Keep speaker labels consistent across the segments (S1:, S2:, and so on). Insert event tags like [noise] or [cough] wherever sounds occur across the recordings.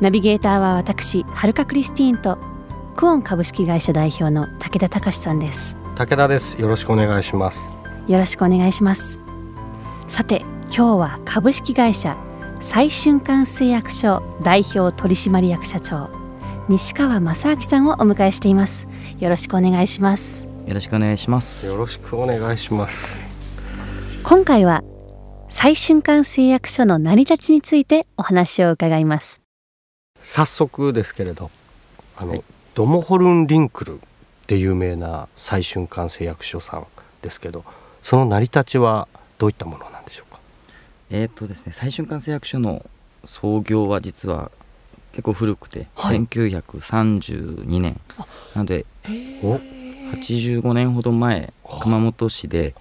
S1: ナビゲーターは私はるかクリスティーンとクオン株式会社代表の武田隆さんです。
S2: 武田です。よろしくお願いします。
S1: よろしくお願いします。さて今日は株式会社最瞬間製薬所代表取締役社長西川正明さんをお迎えしています。よろしくお願いします。
S3: よろしくお願いします。
S2: よろしくお願いします。
S1: 今回は最瞬間製薬所の成り立ちについてお話を伺います
S2: 早速ですけれどあの、
S3: はい。
S2: ドモホルンリンクルで有名な最瞬間製薬所さんですけどその成り立ちはどういったものなんでしょうか？
S3: えーっとですね最瞬間製薬所の創業は実は結構古くて、
S1: はい。
S3: 1932年。なので
S2: お
S3: ？85年ほど前熊本市で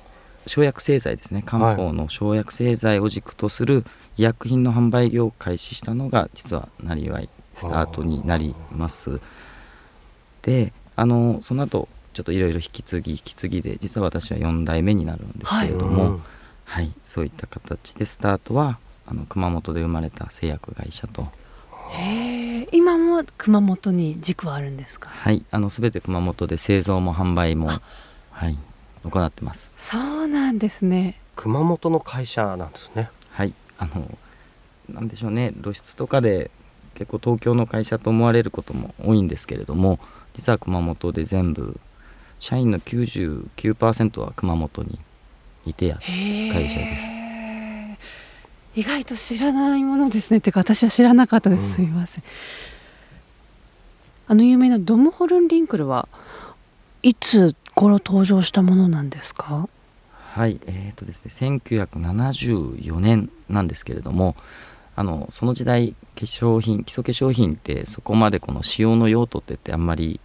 S3: 生薬製剤ですね。漢方の生薬製剤を軸とする医薬品の販売業を開始したのが実はなりわいスタートになります。であのその後ちょっといろいろ引き継ぎ引き継ぎで実は私は4代目になるんですけれども、
S2: うん
S3: はい、そういった形でスタートはあの熊本で生まれた製薬会社と、
S1: へえ今も熊本に軸はあるんですか？
S3: はい、あの全て熊本で製造も販売も、はい、行ってます。
S1: そうなんですね。
S2: 熊本の会社なんですね。
S3: はい、あのなんでしょうね露出とかで結構東京の会社と思われることも多いんですけれども実は熊本で全部社員の99%は熊本にいてや会社です。
S4: 意外と知らないものですね。っていうか私は知らなかったです、
S2: うん。
S4: すいません。あの有名なドムホルンリンクルはいつ頃登場したものなんですか？
S3: はい、えーとですね、1974年なんですけれどもあのその時代化粧品基礎化粧品ってそこまでこの使用の用途ってってあんまり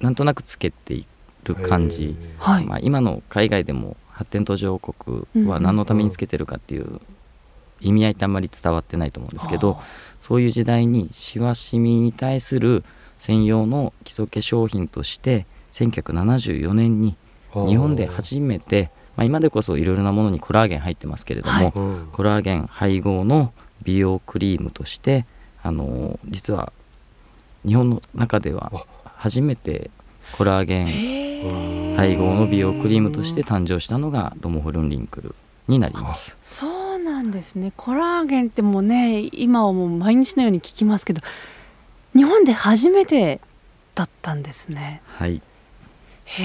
S3: なんとなくつけている感じ、
S4: はい、
S3: まあ、今の海外でも発展途上国は何のためにつけてるかっていう意味合いってあんまり伝わってないと思うんですけどそういう時代にシワシミに対する専用の基礎化粧品として1974年に日本で初めて、まあ、今でこそいろいろなものにコラーゲン入ってますけれども、コラーゲン配合の美容クリームとしてあの実は日本の中では初めてコラーゲン配合の美容クリームとして誕生したのがドモホルンリンクルになります。
S4: そうなんですね。コラーゲンってもうね今はもう毎日のように聞きますけど日本で初めてだったんですね。
S3: はい、
S4: へ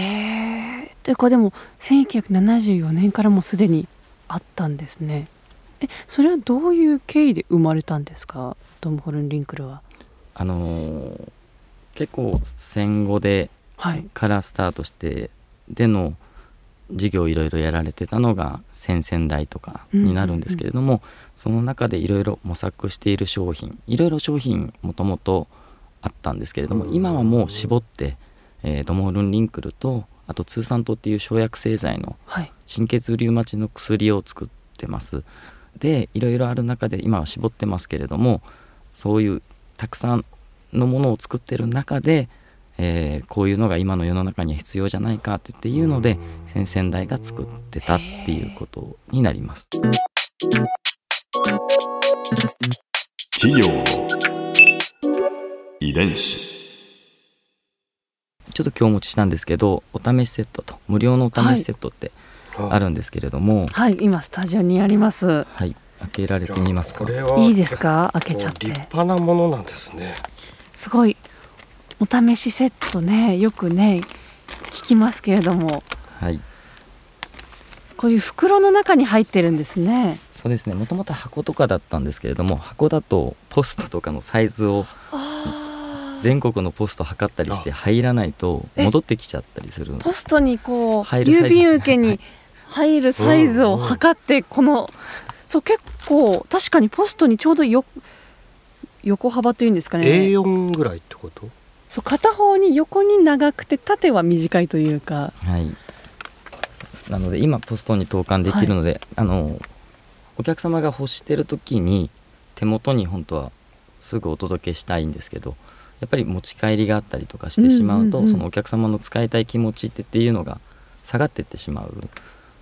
S4: えというかでも1974年からもうすでにあったんですねえそれはどういう経緯で生まれたんですか？ドムホルンリンクルは。
S3: あのー結構戦後で
S4: はい
S3: からスタートしてでの事業をいろいろやられてたのが先々代とかになるんですけれども、その中でいろいろ模索している商品いろいろ商品もともとあったんですけれども、
S2: うん。
S3: 今はもう絞って、えードモルンリンクルとあと通産糖っていう生薬製剤の
S4: はい。
S3: 神経痛リウマチの薬を作ってますでいろいろある中で今は絞ってますけれどもそういうたくさんのものを作ってる中で、えーこういうのが今の世の中には必要じゃないかってっていうので先々代が作ってたっていうことになります。
S5: 企業の遺伝子。
S3: ちょっと今日お持ちしたんですけどお試しセットと無料のお試しセットってあるんですけれども。
S4: はい今スタジオにあります。
S3: はい、開けられてみますか？
S2: これはい
S4: いですか？開けちゃっ
S2: 立
S4: て
S2: 派なものなんですね。
S4: すごいお試しセットねよくね聞きますけれども。
S3: はい。
S4: こういう袋の中に入ってるんですね。
S3: そうですね。もともと箱とかだったんですけれども箱だとポストとかのサイズを全国のポスト測ったりして入らないと戻ってきちゃったりする。
S4: ポストにこう郵便受けに
S3: はい
S4: 入るサイズを測ってこのそう結構確かにポストにちょうどよ横幅というんですかね。
S2: A4 ぐらいってこと？
S4: そう片方に横に長くて縦は短いというか。
S3: はい。なので今ポストに投函できるので、あのお客様が欲してる時に手元に本当はすぐお届けしたいんですけどやっぱり持ち帰りがあったりとかしてしまうと、
S4: うんうんうん。
S3: そのお客様の使いたい気持ちってっていうのが下がっていってしまう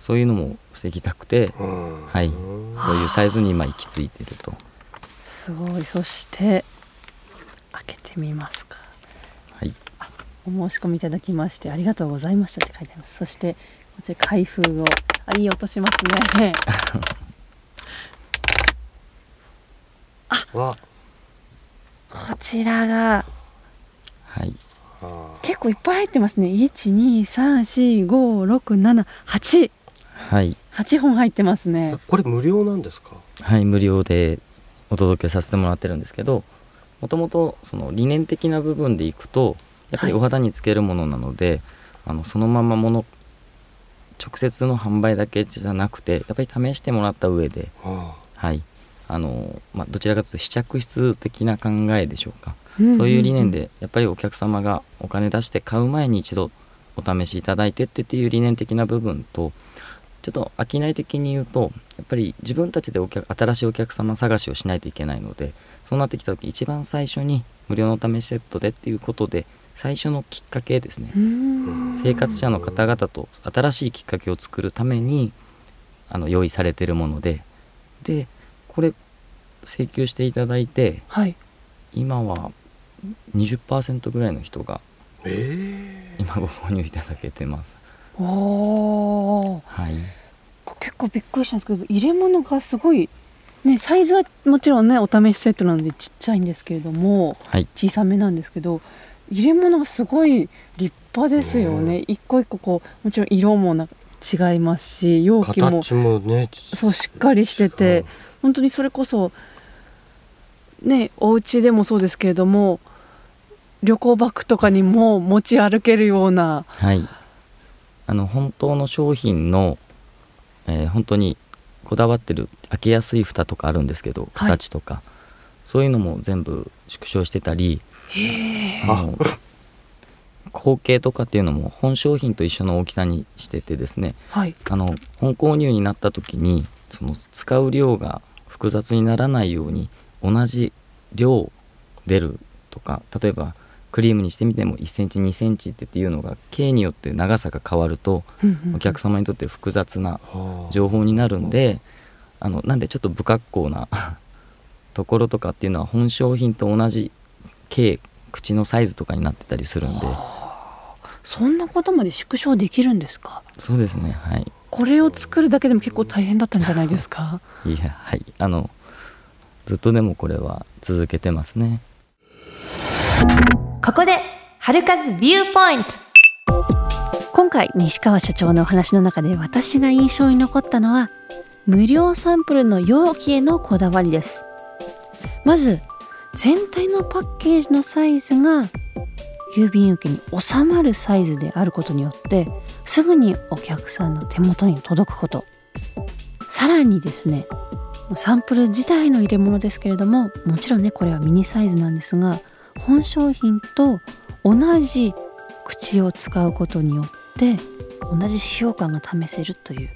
S3: そういうのも防ぎたくて、
S2: うん。
S3: はい。そういうサイズに今行き着いてると。
S4: すごい。そして開けてみますか。
S3: はい。
S4: お申し込みいただきましてありがとうございましたって書いてあります。そしてこちら開封をあいい音しますね。[laughs]
S2: は
S4: こちらが
S3: はい。
S2: あ
S4: 結構いっぱい入ってますね。123456788
S3: はい。
S4: 本入ってますね。
S2: ーこれ無料なんですか？
S3: はい、無料でお届けさせてもらってるんですけどもともとその理念的な部分でいくとやっぱり
S4: はい。
S3: お肌につけるものなので、あのそのままもの直接の販売だけじゃなくてやっぱり試してもらった上で、
S2: あ
S3: はい。あのまあ、どちらかというと試着室的な考えでしょうか、
S4: んんん。
S3: そういう理念でやっぱりお客様がお金出して買う前に一度お試しいただいてってっていう理念的な部分とちょっと商い的に言うとやっぱり自分たちでお客新しいお客様探しをしないといけないのでそうなってきた時一番最初に無料の試しセットでっていうことで最初のきっかけですね。生活者の方々と新しいきっかけを作るためにあの用意されてるものででこれ請求していただいて
S4: はい。
S3: 今は20%ぐらいの人が
S2: え
S3: 今ご購入いただけてます。
S4: おー
S3: はい。
S4: 結構びっくりしたんですけど入れ物がすごいねサイズはもちろんねお試しセットなのでちっちゃいんですけれども
S3: はい。
S4: 小さめなんですけど入れ物がすごい立派ですよね。一個一個こうもちろん色もな違いますし容器も
S2: 形もね
S4: そうしっかりしてて本当にそれこそねお家でもそうですけれども旅行バッグとかにも持ち歩けるような
S3: はいあの本当の商品の、えー本当にこだわってる開けやすい蓋とかあるんですけど
S4: はい。
S3: 形とか、そういうのも全部縮小してたりあの後継とかっていうのも本商品と一緒の大きさにしててですね。
S4: はい。
S3: あの本購入になった時にその使う量が複雑にならないように同じ量出るとか例えばクリームにしてみても1センチ2センチっていうのが径によって長さが変わるとお客様にとって複雑な
S2: はあ。
S3: 情報になるんであのなんでちょっと不格好な [laughs] ところとかっていうのは本商品と同じ径口のサイズとかになってたりするんで。
S4: そんなことまで縮小できるんですか？
S3: そうですねはい。
S4: これを作るだけでも結構大変だったんじゃないですか？[laughs]
S3: いやはい。あのずっとでもこれは続けてますね
S1: ここで春風ビューポイント今回西川社長のお話の中で私が印象に残ったのは無料サンプルの容器へのこだわりです。まず全体のパッケージのサイズが郵便受けに収まるサイズであることによってすぐにお客さんの手元に届くこと。さらにですねサンプル自体の入れ物ですけれどももちろんねこれはミニサイズなんですが本商品と同じ口を使うことによって同じ使用感が試せるという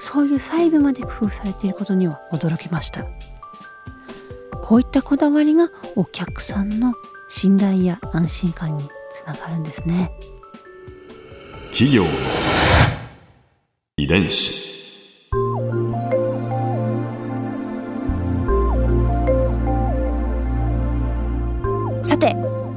S1: そういう細部まで工夫されていることには驚きました。こういったこだわりがお客さんの信頼や安心感につながるんですね。
S5: 企業の遺伝子。